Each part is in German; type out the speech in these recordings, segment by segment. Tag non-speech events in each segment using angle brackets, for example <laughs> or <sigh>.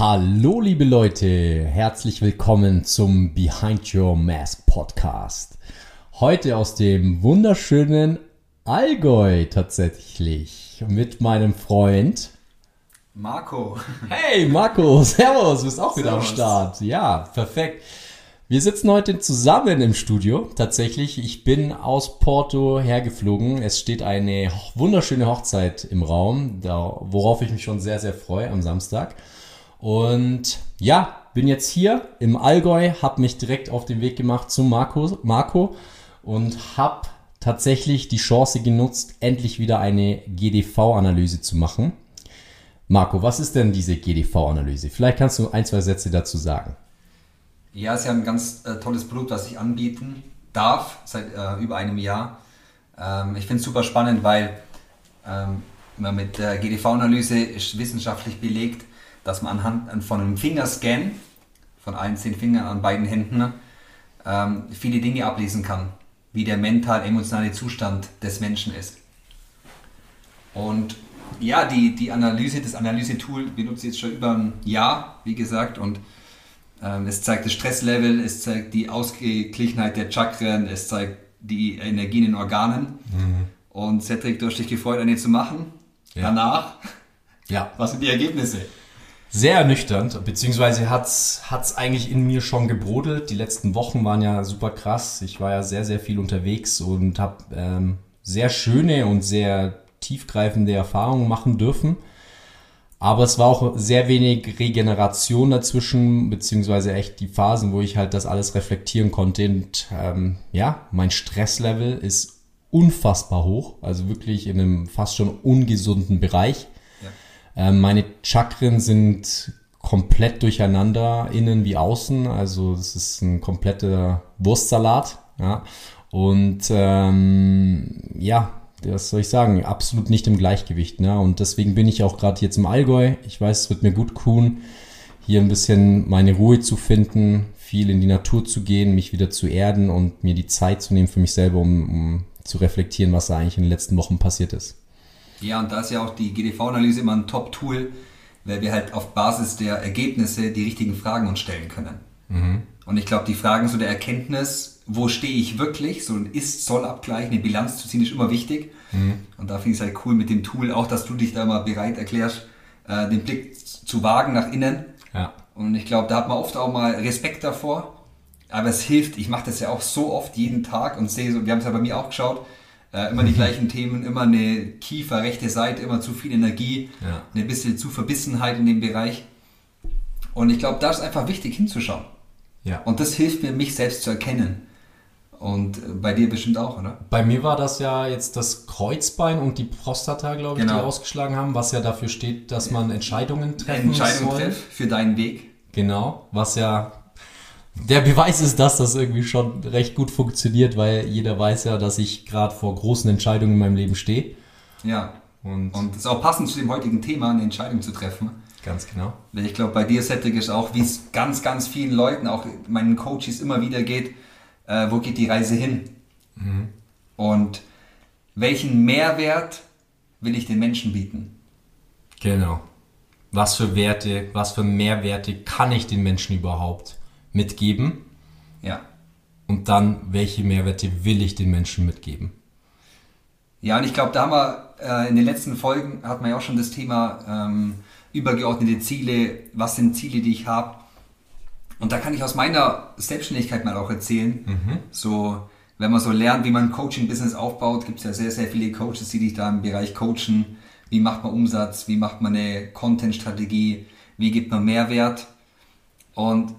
Hallo liebe Leute, herzlich willkommen zum Behind Your Mask Podcast. Heute aus dem wunderschönen Allgäu tatsächlich mit meinem Freund Marco. Hey Marco, <laughs> servus, bist auch wieder am Servus. Start. Ja, perfekt. Wir sitzen heute zusammen im Studio. Tatsächlich, ich bin aus Porto hergeflogen. Es steht eine wunderschöne Hochzeit im Raum, worauf ich mich schon sehr, sehr freue am Samstag. Und ja, bin jetzt hier im Allgäu, habe mich direkt auf den Weg gemacht zu Marco, Marco und habe tatsächlich die Chance genutzt, endlich wieder eine GDV-Analyse zu machen. Marco, was ist denn diese GDV-Analyse? Vielleicht kannst du ein, zwei Sätze dazu sagen. Ja, ist ja ein ganz äh, tolles Produkt, was ich anbieten darf seit äh, über einem Jahr. Ähm, ich finde es super spannend, weil ähm, man mit der GDV-Analyse ist wissenschaftlich belegt, dass man anhand von einem Fingerscan von allen zehn Fingern an beiden Händen ähm, viele Dinge ablesen kann, wie der mental-emotionale Zustand des Menschen ist. Und ja, die, die Analyse, das Analysetool benutze ich jetzt schon über ein Jahr, wie gesagt, und ähm, es zeigt das Stresslevel, es zeigt die Ausgeglichenheit der Chakren, es zeigt die Energie in den Organen. Und Cedric, du hast dich gefreut, eine zu machen. Ja. Danach, Ja. was sind die Ergebnisse? Sehr ernüchternd, beziehungsweise hat's hat's eigentlich in mir schon gebrodelt. Die letzten Wochen waren ja super krass. Ich war ja sehr, sehr viel unterwegs und habe ähm, sehr schöne und sehr tiefgreifende Erfahrungen machen dürfen. Aber es war auch sehr wenig Regeneration dazwischen, beziehungsweise echt die Phasen, wo ich halt das alles reflektieren konnte. Und ähm, ja, mein Stresslevel ist unfassbar hoch, also wirklich in einem fast schon ungesunden Bereich. Ähm, meine Chakren sind komplett durcheinander, innen wie außen. Also es ist ein kompletter Wurstsalat. Ja. Und ähm, ja, was soll ich sagen, absolut nicht im Gleichgewicht. Ne? Und deswegen bin ich auch gerade jetzt im Allgäu. Ich weiß, es wird mir gut tun, hier ein bisschen meine Ruhe zu finden, viel in die Natur zu gehen, mich wieder zu erden und mir die Zeit zu nehmen für mich selber, um, um zu reflektieren, was da eigentlich in den letzten Wochen passiert ist. Ja, und da ist ja auch die GDV-Analyse immer ein Top-Tool, weil wir halt auf Basis der Ergebnisse die richtigen Fragen uns stellen können. Und ich glaube, die Fragen so der Erkenntnis, wo stehe ich wirklich, so ein Ist-Soll-Abgleich, eine Bilanz zu ziehen, ist immer wichtig. Und da finde ich es halt cool mit dem Tool, auch dass du dich da mal bereit erklärst, äh, den Blick zu wagen nach innen. Ja. Und ich glaube, da hat man oft auch mal Respekt davor. Aber es hilft. Ich mache das ja auch so oft jeden Tag und sehe so, wir haben es ja bei mir auch geschaut, äh, immer die gleichen Themen, immer eine Kiefer, rechte Seite, immer zu viel Energie, Ja. eine bisschen zu Verbissenheit in dem Bereich. Und ich glaube, da ist einfach wichtig hinzuschauen. Ja. Und das hilft mir, mich selbst zu erkennen. Und äh, bei dir bestimmt auch, oder? Bei mir war das ja jetzt das Kreuzbein und die Prostata, glaube ich, Genau. die ausgeschlagen haben, was ja dafür steht, dass man Entscheidungen treffen Entscheidung soll. treff für deinen Weg. Genau, was ja der Beweis ist, dass das irgendwie schon recht gut funktioniert, weil jeder weiß ja, dass ich gerade vor großen Entscheidungen in meinem Leben stehe. Ja. Und, Und es ist auch passend zu dem heutigen Thema, eine Entscheidung zu treffen. ganz genau. Weil ich glaube, bei dir, Cedric, ist auch, wie es ganz, ganz vielen Leuten, auch meinen Coaches immer wieder geht, äh, wo geht die Reise hin? Und welchen Mehrwert will ich den Menschen bieten? Genau. Was für Werte, was für Mehrwerte kann ich den Menschen überhaupt mitgeben? Ja. Und dann, welche Mehrwerte will ich den Menschen mitgeben? Ja, und ich glaube, da haben wir äh, in den letzten Folgen, hat man ja auch schon das Thema ähm, übergeordnete Ziele, was sind Ziele, die ich habe. Und da kann ich aus meiner Selbstständigkeit mal auch erzählen. So, wenn man so lernt, wie man ein Coaching-Business aufbaut, gibt es ja sehr, sehr viele Coaches, die dich da im Bereich coachen. Wie macht man Umsatz? Wie macht man eine Content-Strategie? Wie gibt man Mehrwert? Und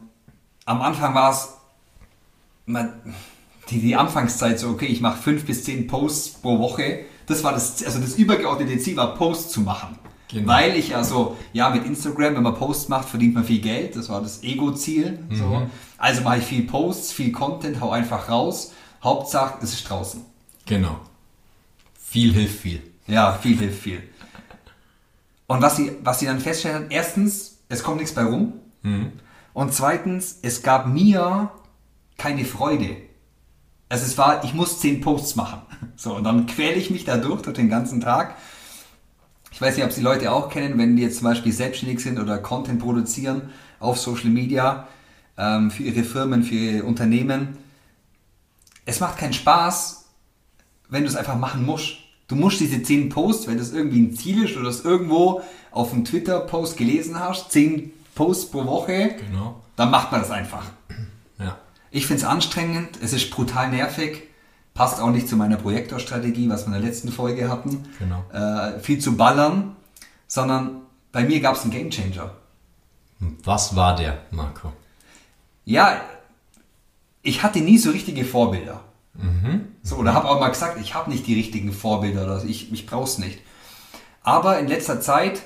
am Anfang war es die, die Anfangszeit so, okay, ich mache fünf bis zehn Posts pro Woche. Das war das, also das übergeordnete Ziel war, Posts zu machen. Genau. Weil ich ja so, ja, mit Instagram, wenn man Posts macht, verdient man viel Geld. Das war das Ego-Ziel. So. Also mache ich viel Posts, viel Content, hau einfach raus. Hauptsache, es ist draußen. Genau. Viel hilft viel. Ja, viel hilft viel. Und was sie, was sie dann feststellen, erstens, es kommt nichts bei rum. Und zweitens, es gab mir keine Freude. Also es war, ich muss zehn Posts machen. <laughs> So, und dann quäle ich mich da durch, den ganzen Tag. Ich weiß nicht, ob Sie Leute auch kennen, wenn die jetzt zum Beispiel selbstständig sind oder Content produzieren auf Social Media ähm, für ihre Firmen, für ihre Unternehmen. Es macht keinen Spaß, wenn du es einfach machen musst. Du musst diese 10 Posts, wenn das irgendwie ein Ziel ist oder das irgendwo auf einem Twitter-Post gelesen hast, 10 Posts pro Woche, Genau. dann macht man das einfach. Ja. Ich finde es anstrengend, es ist brutal nervig, passt auch nicht zu meiner Projektorstrategie, was wir in der letzten Folge hatten. Genau. Äh, viel zu ballern, sondern bei mir gab es einen Gamechanger. Was war der, Marco? Ja, ich hatte nie so richtige Vorbilder. So, oder habe auch mal gesagt, ich habe nicht die richtigen Vorbilder, oder ich, ich brauch's nicht. Aber in letzter Zeit,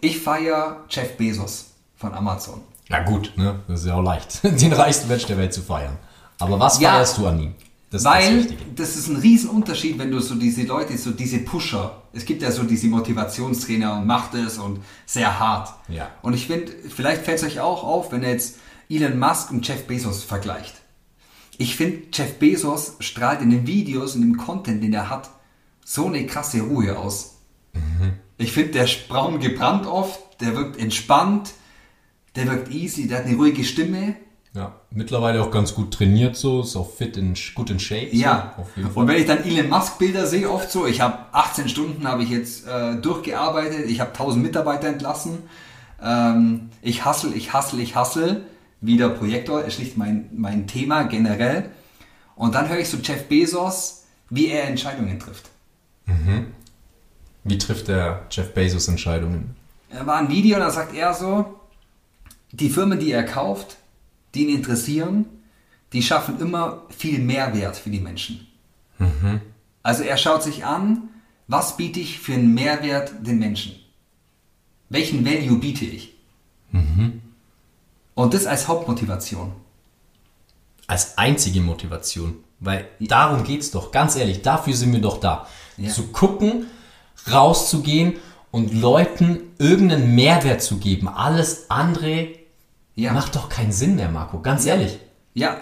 ich feiere Jeff Bezos von Amazon. Ja gut, ne? Das ist ja auch leicht, <laughs> den reichsten Mensch der Welt zu feiern. Aber was Ja, feierst du an ihm? Das ist Weil das Wichtige. das ist ein Riesenunterschied, wenn du so diese Leute, so diese Pusher, es gibt ja so diese Motivationstrainer und macht es und sehr hart. Ja. Und ich finde, vielleicht fällt es euch auch auf, wenn ihr jetzt Elon Musk und Jeff Bezos vergleicht. Ich finde, Jeff Bezos strahlt in den Videos und im Content, den er hat, so eine krasse Ruhe aus. Ich finde, der ist braun gebrannt oft, der wirkt entspannt, der wirkt easy, der hat eine ruhige Stimme. Ja, mittlerweile auch ganz gut trainiert so, ist auch fit in gut in Shape. Ja, so, auf jeden und wenn ich dann Elon Musk Bilder sehe, oft so, ich habe 18 Stunden habe ich jetzt äh, durchgearbeitet, ich habe 1000 Mitarbeiter entlassen, ähm, ich hustle, ich hustle, ich hustle, wieder Projektor, ist nicht mein, mein Thema generell. Und dann höre ich so Jeff Bezos, wie er Entscheidungen trifft. Wie trifft der Jeff Bezos Entscheidungen? Er war ein Video, da sagt er so, die Firmen, die er kauft, die ihn interessieren, die schaffen immer viel Mehrwert für die Menschen. Also er schaut sich an, was biete ich für einen Mehrwert den Menschen? Welchen Value biete ich? Und das als Hauptmotivation. Als einzige Motivation. Weil darum geht's doch, ganz ehrlich, dafür sind wir doch da. Ja. Zu gucken, rauszugehen und Leuten irgendeinen Mehrwert zu geben. Alles andere Ja. macht doch keinen Sinn mehr, Marco. Ganz ehrlich. Ja,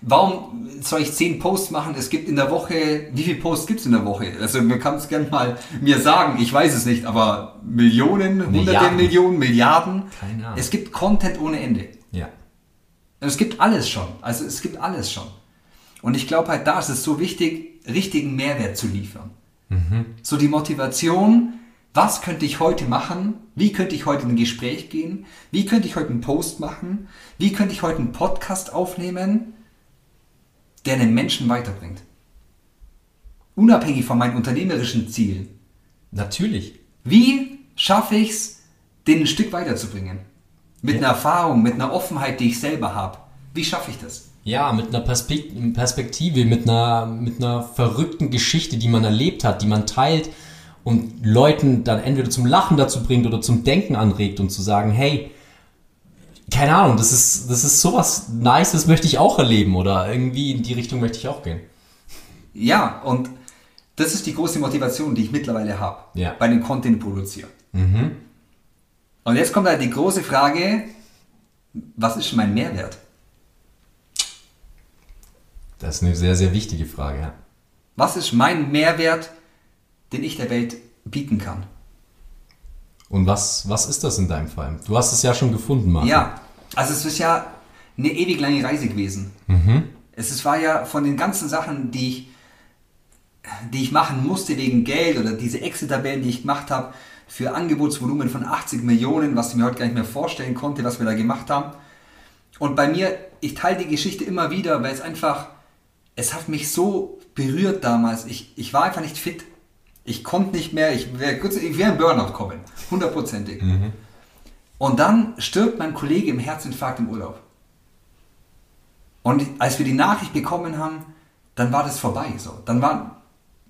warum soll ich 10 Posts machen? Es gibt in der Woche, wie viele Posts gibt es in der Woche? Also man kann es gerne mal mir sagen, ich weiß es nicht, aber Millionen, hunderte Milliarden. Millionen, Milliarden. Keine Ahnung. Es gibt Content ohne Ende. Ja. Es gibt alles schon. Also es gibt alles schon. Und ich glaube halt, da ist es so wichtig, richtigen Mehrwert zu liefern. So die Motivation, was könnte ich heute machen? Wie könnte ich heute in ein Gespräch gehen? Wie könnte ich heute einen Post machen? Wie könnte ich heute einen Podcast aufnehmen, der einen Menschen weiterbringt? Unabhängig von meinen unternehmerischen Zielen. Natürlich. Wie schaffe ich es, den ein Stück weiterzubringen? Mit Ja. einer Erfahrung, mit einer Offenheit, die ich selber habe. Wie schaffe ich das? Ja, mit einer Perspek- Perspektive, mit einer, mit einer verrückten Geschichte, die man erlebt hat, die man teilt und Leuten dann entweder zum Lachen dazu bringt oder zum Denken anregt und zu sagen, hey, keine Ahnung, das ist, das ist sowas Nices möchte ich auch erleben oder irgendwie in die Richtung möchte ich auch gehen. Ja, und das ist die große Motivation, die ich mittlerweile habe Ja. bei dem Content produzieren. Und jetzt kommt halt die große Frage, was ist mein Mehrwert? Das ist eine sehr, sehr wichtige Frage. Ja. Was ist mein Mehrwert, den ich der Welt bieten kann? Und was, was ist das in deinem Fall? Du hast es ja schon gefunden, Marco. Ja, also es ist ja eine ewig lange Reise gewesen. Es ist, war ja von den ganzen Sachen, die ich, die ich machen musste wegen Geld oder diese Excel-Tabellen, die ich gemacht habe, für Angebotsvolumen von 80 Millionen, was ich mir heute gar nicht mehr vorstellen konnte, was wir da gemacht haben. Und bei mir, ich teile die Geschichte immer wieder, weil es einfach, es hat mich so berührt damals. Ich, ich war einfach nicht fit. Ich konnte nicht mehr, ich wäre kurz, ich wäre in Burnout kommen. Hundertprozentig. Und dann stirbt mein Kollege im Herzinfarkt im Urlaub. Und als wir die Nachricht bekommen haben, dann war das vorbei. So. Dann war,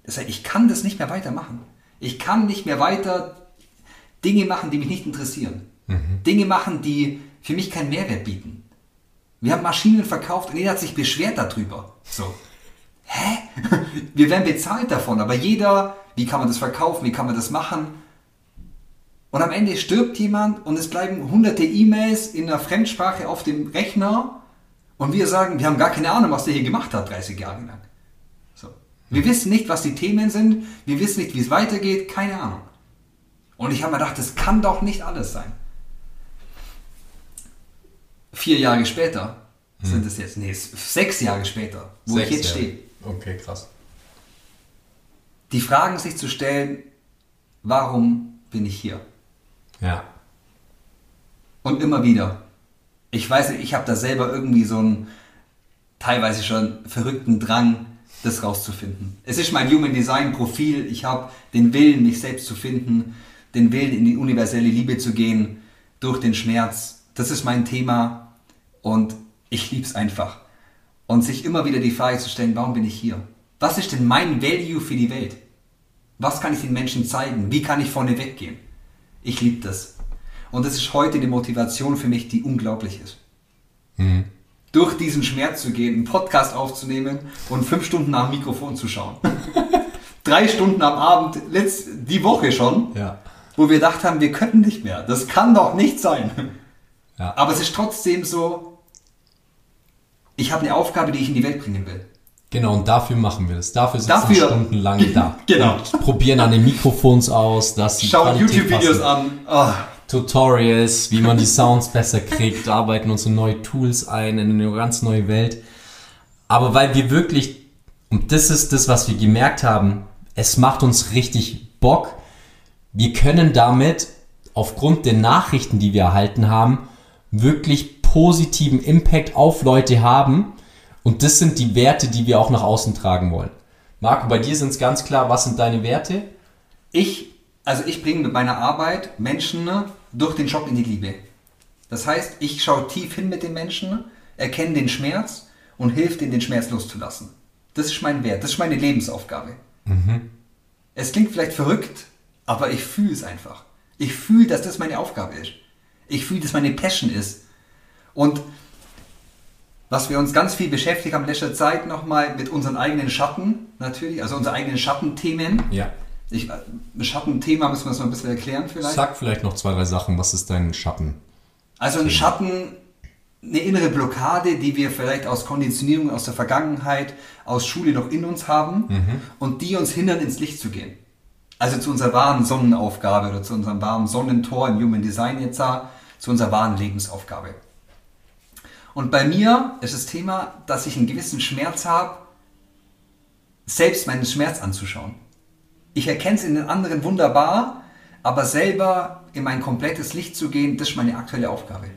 ich kann das nicht mehr weitermachen. Ich kann nicht mehr weiter Dinge machen, die mich nicht interessieren. Dinge machen, die für mich keinen Mehrwert bieten. Wir haben Maschinen verkauft und jeder hat sich beschwert darüber. So. <laughs> Wir werden bezahlt davon, aber jeder, wie kann man das verkaufen, wie kann man das machen? Und am Ende stirbt jemand und es bleiben hunderte E-Mails in einer Fremdsprache auf dem Rechner und wir sagen, wir haben gar keine Ahnung, was der hier gemacht hat, 30 Jahre lang. So. Wir wissen nicht, was die Themen sind, wir wissen nicht, wie es weitergeht, keine Ahnung. Und ich habe mir gedacht, das kann doch nicht alles sein. Vier Jahre später sind es jetzt, nee, sechs Jahre später, wo sechs ich jetzt stehe. Okay, krass. Die Fragen sich zu stellen, warum bin ich hier? Ja. Und immer wieder. Ich weiß, ich habe da selber irgendwie so einen teilweise schon verrückten Drang, das rauszufinden. Es ist mein Human Design Profil. Ich habe den Willen, mich selbst zu finden, den Willen, in die universelle Liebe zu gehen, durch den Schmerz. Das ist mein Thema und ich liebe es einfach. Und sich immer wieder die Frage zu stellen, warum bin ich hier? Was ist denn mein Value für die Welt? Was kann ich den Menschen zeigen? Wie kann ich vorne weggehen? Ich liebe das. Und das ist heute die Motivation für mich, die unglaublich ist. Mhm. Durch diesen Schmerz zu gehen, einen Podcast aufzunehmen und fünf Stunden nach dem Mikrofon zu schauen. <laughs> Drei Stunden am Abend, letzt, die Woche schon, ja. wo wir gedacht haben, wir könnten nicht mehr. Das kann doch nicht sein. Ja. Aber es ist trotzdem so, ich habe eine Aufgabe, die ich in die Welt bringen will. Genau, und dafür machen wir das. Dafür sitzen dafür, wir stundenlang da. <laughs> genau. Und probieren an den Mikrofons aus, dass Schauen YouTube-Videos an. Oh. Tutorials, wie man die Sounds besser kriegt, arbeiten unsere neue Tools ein in eine ganz neue Welt. Aber weil wir wirklich, und das ist das, was wir gemerkt haben, es macht uns richtig Bock. Wir können damit aufgrund der Nachrichten, die wir erhalten haben, wirklich positiven Impact auf Leute haben. Und das sind die Werte, die wir auch nach außen tragen wollen. Marco, bei dir sind es ganz klar, was sind deine Werte? Ich, also ich bringe mit meiner Arbeit Menschen durch den Job in die Liebe. Das heißt, ich schaue tief hin mit den Menschen, erkenne den Schmerz und hilft ihnen, den Schmerz loszulassen. Das ist mein Wert, das ist meine Lebensaufgabe. Mhm. Es klingt vielleicht verrückt, aber ich fühle es einfach. Ich fühle, dass das meine Aufgabe ist. Ich fühle, dass meine Passion ist. Und was wir uns ganz viel beschäftigt haben in letzter Zeit nochmal mit unseren eigenen Schatten, natürlich, also unsere eigenen Schattenthemen. Ja. Ich, ein Schattenthema müssen wir es mal ein bisschen erklären vielleicht. Sag vielleicht noch zwei, drei Sachen. Was ist dein Schatten? Also ein Schatten, eine innere Blockade, die wir vielleicht aus Konditionierung aus der Vergangenheit, aus Schule noch in uns haben mhm. und die uns hindern, ins Licht zu gehen. Also zu unserer wahren Sonnenaufgabe oder zu unserem wahren Sonnentor im Human Design jetzt da, zu unserer wahren Lebensaufgabe. Und bei mir ist das Thema, dass ich einen gewissen Schmerz habe, selbst meinen Schmerz anzuschauen. Ich erkenne es in den anderen wunderbar, aber selber in mein komplettes Licht zu gehen, das ist meine aktuelle Aufgabe.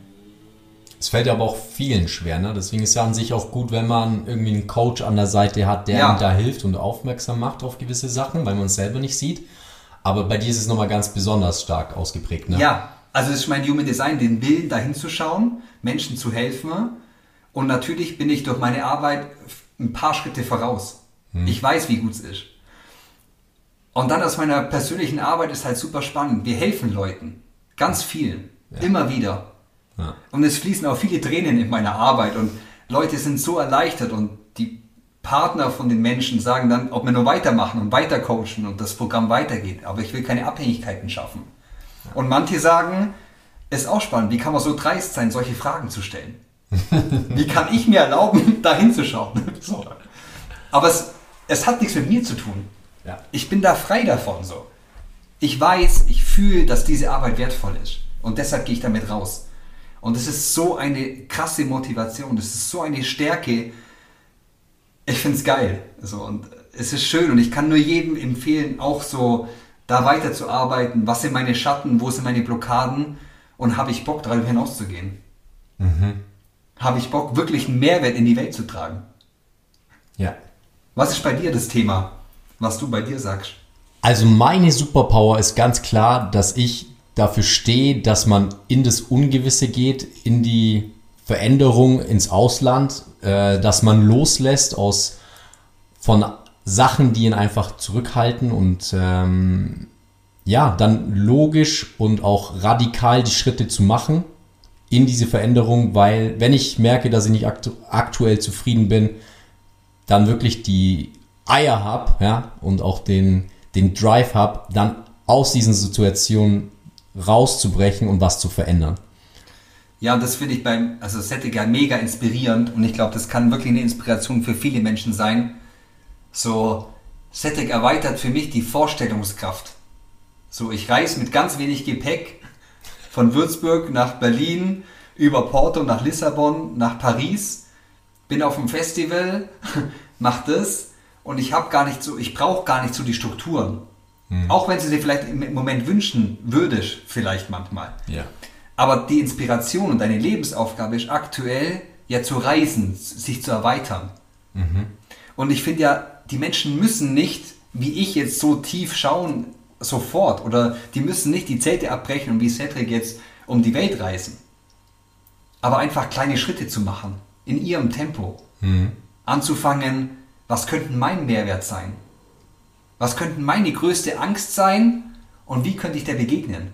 Es fällt aber auch vielen schwer, ne? Deswegen ist ja an sich auch gut, wenn man irgendwie einen Coach an der Seite hat, der ja. da hilft und aufmerksam macht auf gewisse Sachen, weil man es selber nicht sieht. Aber bei dir ist es nochmal ganz besonders stark ausgeprägt, ne? Ja, also es ist mein Human Design, den Willen dahin zu schauen, Menschen zu helfen. Und natürlich bin ich durch meine Arbeit ein paar Schritte voraus. Hm. Ich weiß, wie gut es ist. Und dann aus meiner persönlichen Arbeit ist halt super spannend. Wir helfen Leuten. Ganz vielen. Ja. Immer wieder. Ja. Und es fließen auch viele Tränen in meiner Arbeit und Leute sind so erleichtert und die Partner von den Menschen sagen dann, ob wir nur weitermachen und weiter coachen und das Programm weitergeht. Aber ich will keine Abhängigkeiten schaffen. Und manche sagen, ist auch spannend, wie kann man so dreist sein, solche Fragen zu stellen? <laughs> wie kann ich mir erlauben, <laughs> da hinzuschauen? <laughs> so. Aber es, es hat nichts mit mir zu tun. Ja. Ich bin da frei davon so. Ich weiß, ich fühle, dass diese Arbeit wertvoll ist. Und deshalb gehe ich damit raus. Und es ist so eine krasse Motivation, das ist so eine Stärke. Ich finde es geil. So, und es ist schön und ich kann nur jedem empfehlen, auch so da weiterzuarbeiten. Was sind meine Schatten, wo sind meine Blockaden und habe ich Bock, darüber hinauszugehen? Mhm. Habe ich Bock, wirklich einen Mehrwert in die Welt zu tragen? Ja. Was ist bei dir das Thema? was du bei dir sagst. Also meine Superpower ist ganz klar, dass ich dafür stehe, dass man in das Ungewisse geht, in die Veränderung ins Ausland, äh, dass man loslässt aus von Sachen, die ihn einfach zurückhalten und ähm, ja, dann logisch und auch radikal die Schritte zu machen in diese Veränderung, weil wenn ich merke, dass ich nicht aktu aktuell zufrieden bin, dann wirklich die Eier habe, ja, und auch den, den Drive habe, dann aus diesen Situationen rauszubrechen und was zu verändern. Ja, und das finde ich beim, also Settiger mega inspirierend und ich glaube, das kann wirklich eine Inspiration für viele Menschen sein. So, Settig erweitert für mich die Vorstellungskraft. So, ich reise mit ganz wenig Gepäck von Würzburg nach Berlin, über Porto nach Lissabon, nach Paris, bin auf dem Festival, <laughs> mach das und ich habe gar nicht so, ich brauche gar nicht so die Strukturen. Hm. Auch wenn sie dir vielleicht im Moment wünschen würdest, vielleicht manchmal. Ja. Aber die Inspiration und deine Lebensaufgabe ist aktuell ja zu reisen, sich zu erweitern. Mhm. Und ich finde ja, die Menschen müssen nicht, wie ich jetzt so tief schauen, sofort. Oder die müssen nicht die Zelte abbrechen und wie Cedric jetzt um die Welt reisen. Aber einfach kleine Schritte zu machen, in ihrem Tempo. Mhm. Anzufangen, was könnten mein Mehrwert sein? Was könnten meine größte Angst sein? Und wie könnte ich der begegnen?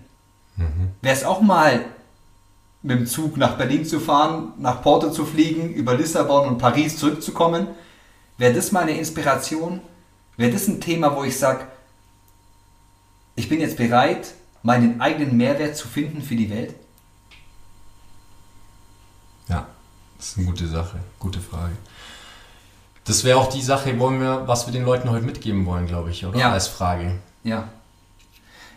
Mhm. Wäre es auch mal mit dem Zug nach Berlin zu fahren, nach Porto zu fliegen, über Lissabon und Paris zurückzukommen? Wäre das mal eine Inspiration? Wäre das ein Thema, wo ich sage, ich bin jetzt bereit, meinen eigenen Mehrwert zu finden für die Welt? Ja, das ist eine gute Sache, gute Frage. Das wäre auch die Sache, wollen wir, was wir den Leuten heute mitgeben wollen, glaube ich, oder? Ja. Als Frage. Ja.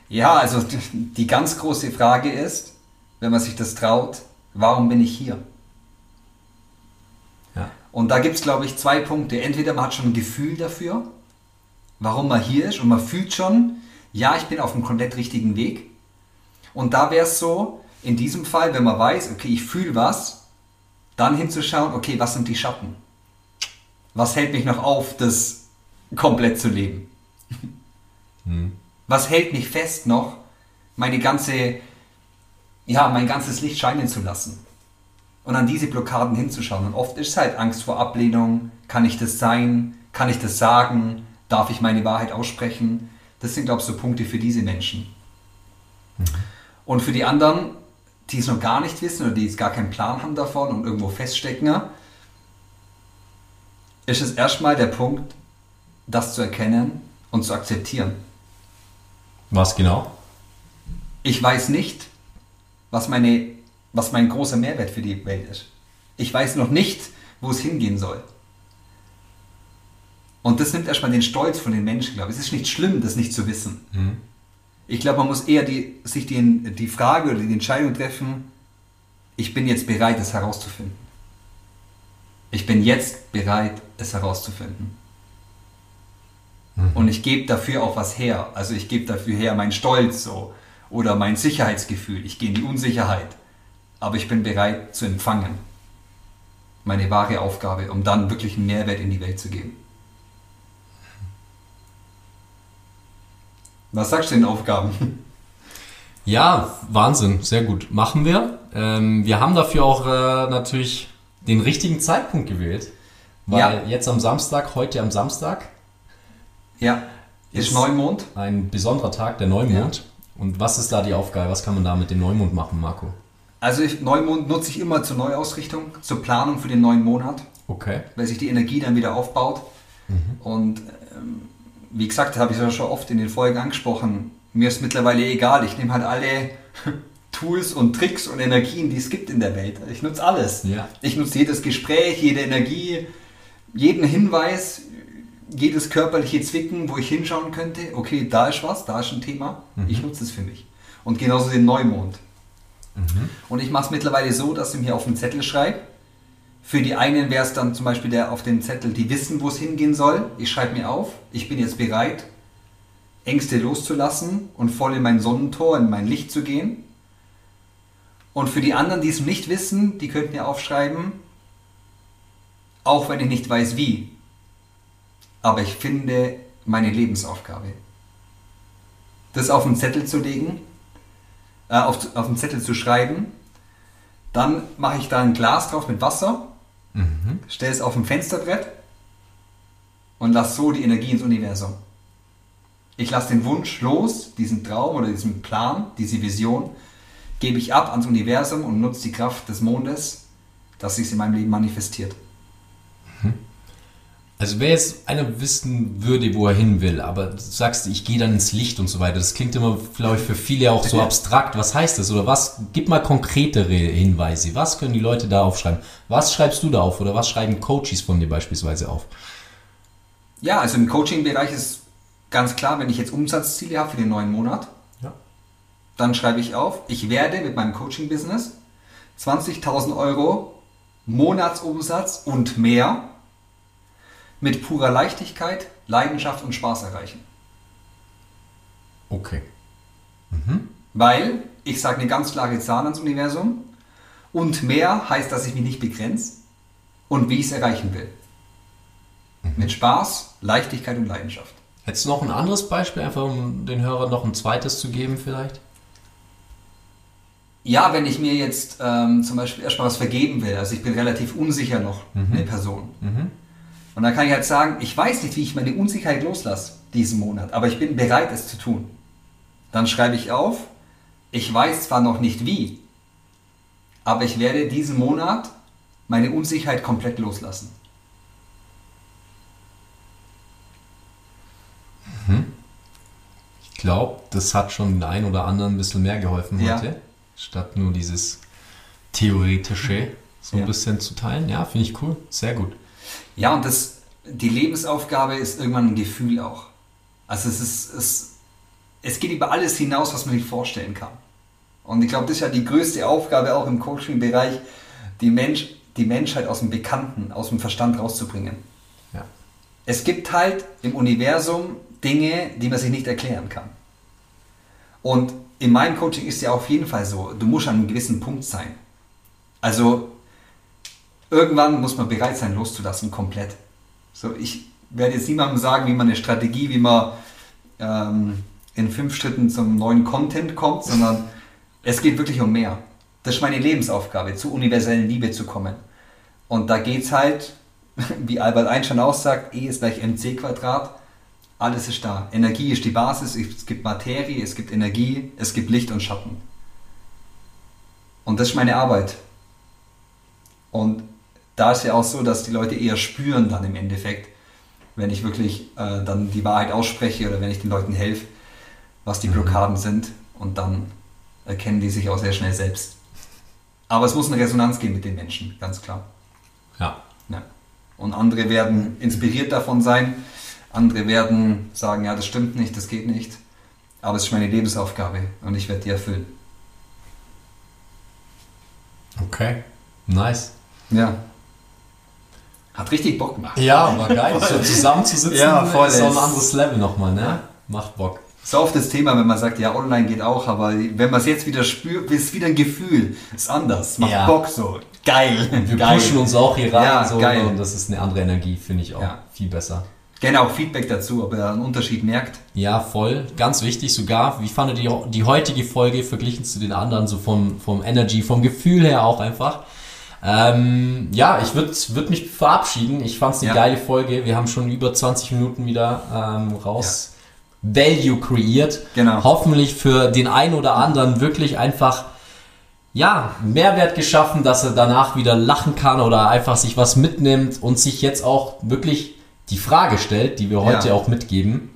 Ja, also die ganz große Frage ist, wenn man sich das traut, warum bin ich hier? Und da gibt es, glaube ich, zwei Punkte. Entweder man hat schon ein Gefühl dafür, warum man hier ist und man fühlt schon, ja, ich bin auf einem komplett richtigen Weg. Und da wäre es so, in diesem Fall, wenn man weiß, okay, ich fühle was, dann hinzuschauen, okay, was sind die Schatten? Was hält mich noch auf, das komplett zu leben? <laughs> Hm. Was hält mich fest noch, meine ganze, ja, mein ganzes Licht scheinen zu lassen? Und an diese Blockaden hinzuschauen. Und oft ist es halt Angst vor Ablehnung. Kann ich das sein? Kann ich das sagen? Darf ich meine Wahrheit aussprechen? Das sind, glaube ich, so Punkte für diese Menschen. Und für die anderen, die es noch gar nicht wissen oder die jetzt gar keinen Plan haben davon und irgendwo feststecken, ist es erstmal der Punkt, das zu erkennen und zu akzeptieren. Was genau? Ich weiß nicht, was, meine, was mein großer Mehrwert für die Welt ist. Ich weiß noch nicht, wo es hingehen soll. Und das nimmt erstmal den Stolz von den Menschen, glaube ich. Es ist nicht schlimm, das nicht zu wissen. Hm. Ich glaube, man muss eher die, sich die, die Frage oder die Entscheidung treffen, ich bin jetzt bereit, es herauszufinden. Ich bin jetzt bereit, es herauszufinden. Mhm. Und ich gebe dafür auch was her. Also ich gebe dafür her meinen Stolz so oder mein Sicherheitsgefühl. Ich gehe in die Unsicherheit. Aber ich bin bereit zu empfangen. Meine wahre Aufgabe, um dann wirklich einen Mehrwert in die Welt zu geben. Was sagst du den Aufgaben? <laughs> Ja, Wahnsinn, sehr gut. Machen wir. Ähm, wir haben dafür auch äh, natürlich den richtigen Zeitpunkt gewählt. Weil Ja. jetzt am Samstag, heute am Samstag, Ja, ist, Ist- Neumond. ein besonderer Tag, der Neumond. Und was ist da die Aufgabe? Was kann man da mit dem Neumond machen, Marco? Also ich, Neumond nutze ich immer zur Neuausrichtung, zur Planung für den neuen Monat, Okay. weil sich die Energie dann wieder aufbaut. Und ähm, wie gesagt, habe ich ja schon oft in den Folgen angesprochen, mir ist mittlerweile egal, ich nehme halt alle <laughs> Tools und Tricks und Energien, die es gibt in der Welt. Ich nutze alles. Ja. Ich nutze jedes Gespräch, jede Energie, jeden Hinweis, jedes körperliche Zwicken, wo ich hinschauen könnte, okay, da ist was, da ist ein Thema, ich nutze es für mich. Und genauso den Neumond. Und ich mache es mittlerweile so, dass ich mir auf den Zettel schreibe. Für die einen wäre es dann zum Beispiel der auf dem Zettel, die wissen, wo es hingehen soll. Ich schreibe mir auf, ich bin jetzt bereit, Ängste loszulassen und voll in mein Sonnentor, in mein Licht zu gehen. Und für die anderen, die es nicht wissen, die könnten ja aufschreiben, auch wenn ich nicht weiß wie. Aber ich finde meine Lebensaufgabe. Das auf den Zettel zu legen, äh, auf, auf den Zettel zu schreiben, dann mache ich da ein Glas drauf mit Wasser, Mhm. stelle es auf ein Fensterbrett und lasse so die Energie ins Universum. Ich lasse den Wunsch los, diesen Traum oder diesen Plan, diese Vision, gebe ich ab ans Universum und nutze die Kraft des Mondes, dass sich in meinem Leben manifestiert. Also wer jetzt einer wissen würde, wo er hin will, aber du sagst, ich gehe dann ins Licht und so weiter, das klingt immer, glaube ich, für viele auch so Ja. abstrakt. Was heißt das? Oder was? Gib mal konkretere Hinweise. Was können die Leute da aufschreiben? Was schreibst du da auf? Oder was schreiben Coaches von dir beispielsweise auf? Ja, also im Coaching-Bereich ist ganz klar, wenn ich jetzt Umsatzziele habe für den neuen Monat, dann schreibe ich auf, ich werde mit meinem Coaching-Business 20.000 Euro Monatsumsatz und mehr mit purer Leichtigkeit, Leidenschaft und Spaß erreichen. Okay. Weil ich sage eine ganz klare Zahl ans Universum und mehr heißt, dass ich mich nicht begrenze und wie ich es erreichen will. Mit Spaß, Leichtigkeit und Leidenschaft. Hättest du noch ein anderes Beispiel, einfach um den Hörern noch ein zweites zu geben vielleicht? Ja, wenn ich mir jetzt ähm, zum Beispiel erstmal was vergeben will, also ich bin relativ unsicher noch, eine Person. Und dann kann ich halt sagen, ich weiß nicht, wie ich meine Unsicherheit loslasse diesen Monat, aber ich bin bereit, es zu tun. Dann schreibe ich auf, ich weiß zwar noch nicht wie, aber ich werde diesen Monat meine Unsicherheit komplett loslassen. Ich glaube, das hat schon den einen oder anderen ein bisschen mehr geholfen Ja. heute, statt nur dieses theoretische so ein Ja. bisschen zu teilen. Ja, finde ich cool. Sehr gut. Ja, und das, die Lebensaufgabe ist irgendwann ein Gefühl auch. Also es ist, es, es geht über alles hinaus, was man sich vorstellen kann. Und ich glaube, das ist ja die größte Aufgabe auch im Coaching-Bereich, die, Mensch, die Menschheit aus dem Bekannten, aus dem Verstand rauszubringen. Ja. Es gibt halt im Universum Dinge, die man sich nicht erklären kann. Und in meinem Coaching ist ja auf jeden Fall so, du musst an einem gewissen Punkt sein. Also irgendwann muss man bereit sein, loszulassen, komplett. So, ich werde jetzt niemandem sagen, wie man eine Strategie, wie man ähm, in fünf Schritten zum neuen Content kommt, sondern es geht wirklich um mehr. Das ist meine Lebensaufgabe, zur universellen Liebe zu kommen. Und da geht's halt, <laughs> wie Albert Einstein auch sagt, E ist gleich mc Quadrat. Alles ist da. Energie ist die Basis, es gibt Materie, es gibt Energie, es gibt Licht und Schatten. Und das ist meine Arbeit. Und da ist ja auch so, dass die Leute eher spüren dann im Endeffekt, wenn ich wirklich äh, dann die Wahrheit ausspreche oder wenn ich den Leuten helfe, was die Blockaden sind. Und dann erkennen die sich auch sehr schnell selbst. Aber es muss eine Resonanz geben mit den Menschen, ganz klar. Ja. Ja. Und andere werden inspiriert davon sein, andere werden sagen, ja, das stimmt nicht, das geht nicht. Aber es ist meine Lebensaufgabe und ich werde die erfüllen. Okay. Nice. Ja. Hat richtig Bock gemacht. Ja, war geil. So zusammenzusitzen Ja, voll, ist so ein es- anderes Level nochmal, ne? Ja. Macht Bock. So oft das Thema, wenn man sagt, ja, online geht auch, aber wenn man es jetzt wieder spürt, ist wieder ein Gefühl, ist anders, macht Ja. Bock so. Geil. Wir geil. pushen uns auch hier rein Ja, so, geil. und das ist eine andere Energie, finde ich auch Ja. viel besser. Gerne auch Feedback dazu, ob ihr einen Unterschied merkt. Ja, voll. Ganz wichtig sogar. Wie fandet ihr die heutige Folge verglichen zu den anderen, so vom, vom Energy, vom Gefühl her auch einfach? Ähm, ja, ich würde würd mich verabschieden. Ich fand es eine Ja. geile Folge. Wir haben schon über 20 Minuten wieder ähm, raus Value kreiert. Genau. Hoffentlich für den einen oder anderen wirklich einfach ja, Mehrwert geschaffen, dass er danach wieder lachen kann oder einfach sich was mitnimmt und sich jetzt auch wirklich die Frage stellt, die wir heute Ja. auch mitgeben.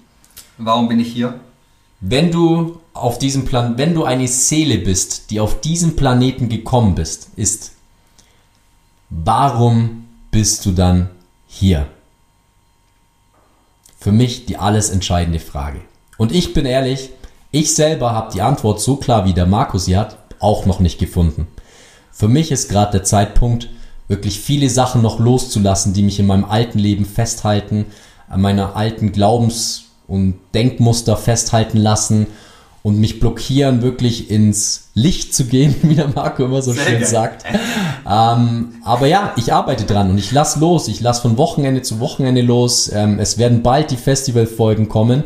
Warum bin ich hier? Wenn du auf diesem Plan, wenn du eine Seele bist, die auf diesen Planeten gekommen bist, ist, warum bist du dann hier? Für mich die alles entscheidende Frage. Und ich bin ehrlich, ich selber habe die Antwort so klar wie der Markus sie hat, auch noch nicht gefunden. Für mich ist gerade der Zeitpunkt, wirklich viele Sachen noch loszulassen, die mich in meinem alten Leben festhalten, an meiner alten Glaubens- und Denkmuster festhalten lassen und mich blockieren, wirklich ins Licht zu gehen, <laughs> wie der Marco immer so Sehr schön geil. sagt. Ähm, aber ja, ich arbeite dran und ich lass los. Ich lass von Wochenende zu Wochenende los. Ähm, es werden bald die Festivalfolgen kommen.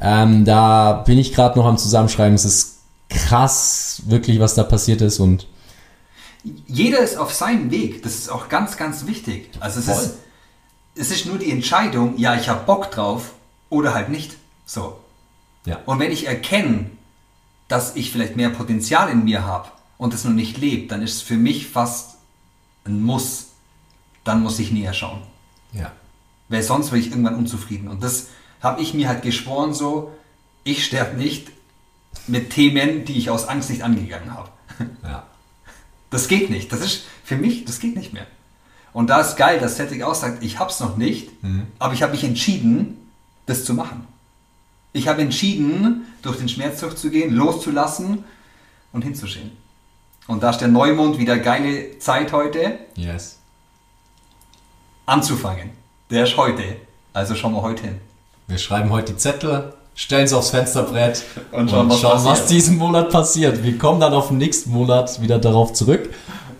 Ähm, da bin ich gerade noch am Zusammenschreiben. Es ist krass, wirklich, was da passiert ist und Jeder ist auf seinem Weg. Das ist auch ganz, ganz wichtig. Also es Voll. ist, es ist nur die Entscheidung, ja, ich habe Bock drauf oder halt nicht. So. ja, Und wenn ich erkenne, dass ich vielleicht mehr Potenzial in mir habe und es noch nicht lebt, dann ist es für mich fast ein Muss. Dann muss ich näher schauen. ja, Weil sonst werde ich irgendwann unzufrieden. Und das habe ich mir halt geschworen so, ich sterbe nicht mit Themen, die ich aus Angst nicht angegangen habe. <laughs> ja. Das geht nicht. Das ist für mich, das geht nicht mehr. Und da ist geil, dass Cedric auch sagt, ich hab's noch nicht, aber ich habe mich entschieden, das zu machen. Ich habe entschieden, durch den Schmerz durchzugehen, loszulassen und hinzuschieben. Und da ist der Neumond wieder geile Zeit heute, Yes. anzufangen. Der ist heute. Also schauen wir heute hin. Wir schreiben heute die Zettel, stellen sie aufs Fensterbrett Und schauen, was schauen, was diesen Monat passiert. Wir kommen dann auf den nächsten Monat wieder darauf zurück.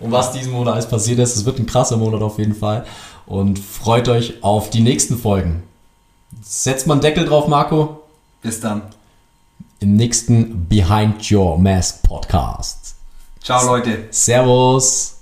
Und was diesen Monat alles passiert ist, es wird ein krasser Monat auf jeden Fall. Und freut euch auf die nächsten Folgen. Setzt mal einen Deckel drauf, Marco. Bis dann. Im nächsten Behind Your Mask Podcast. Ciao Leute. Servus.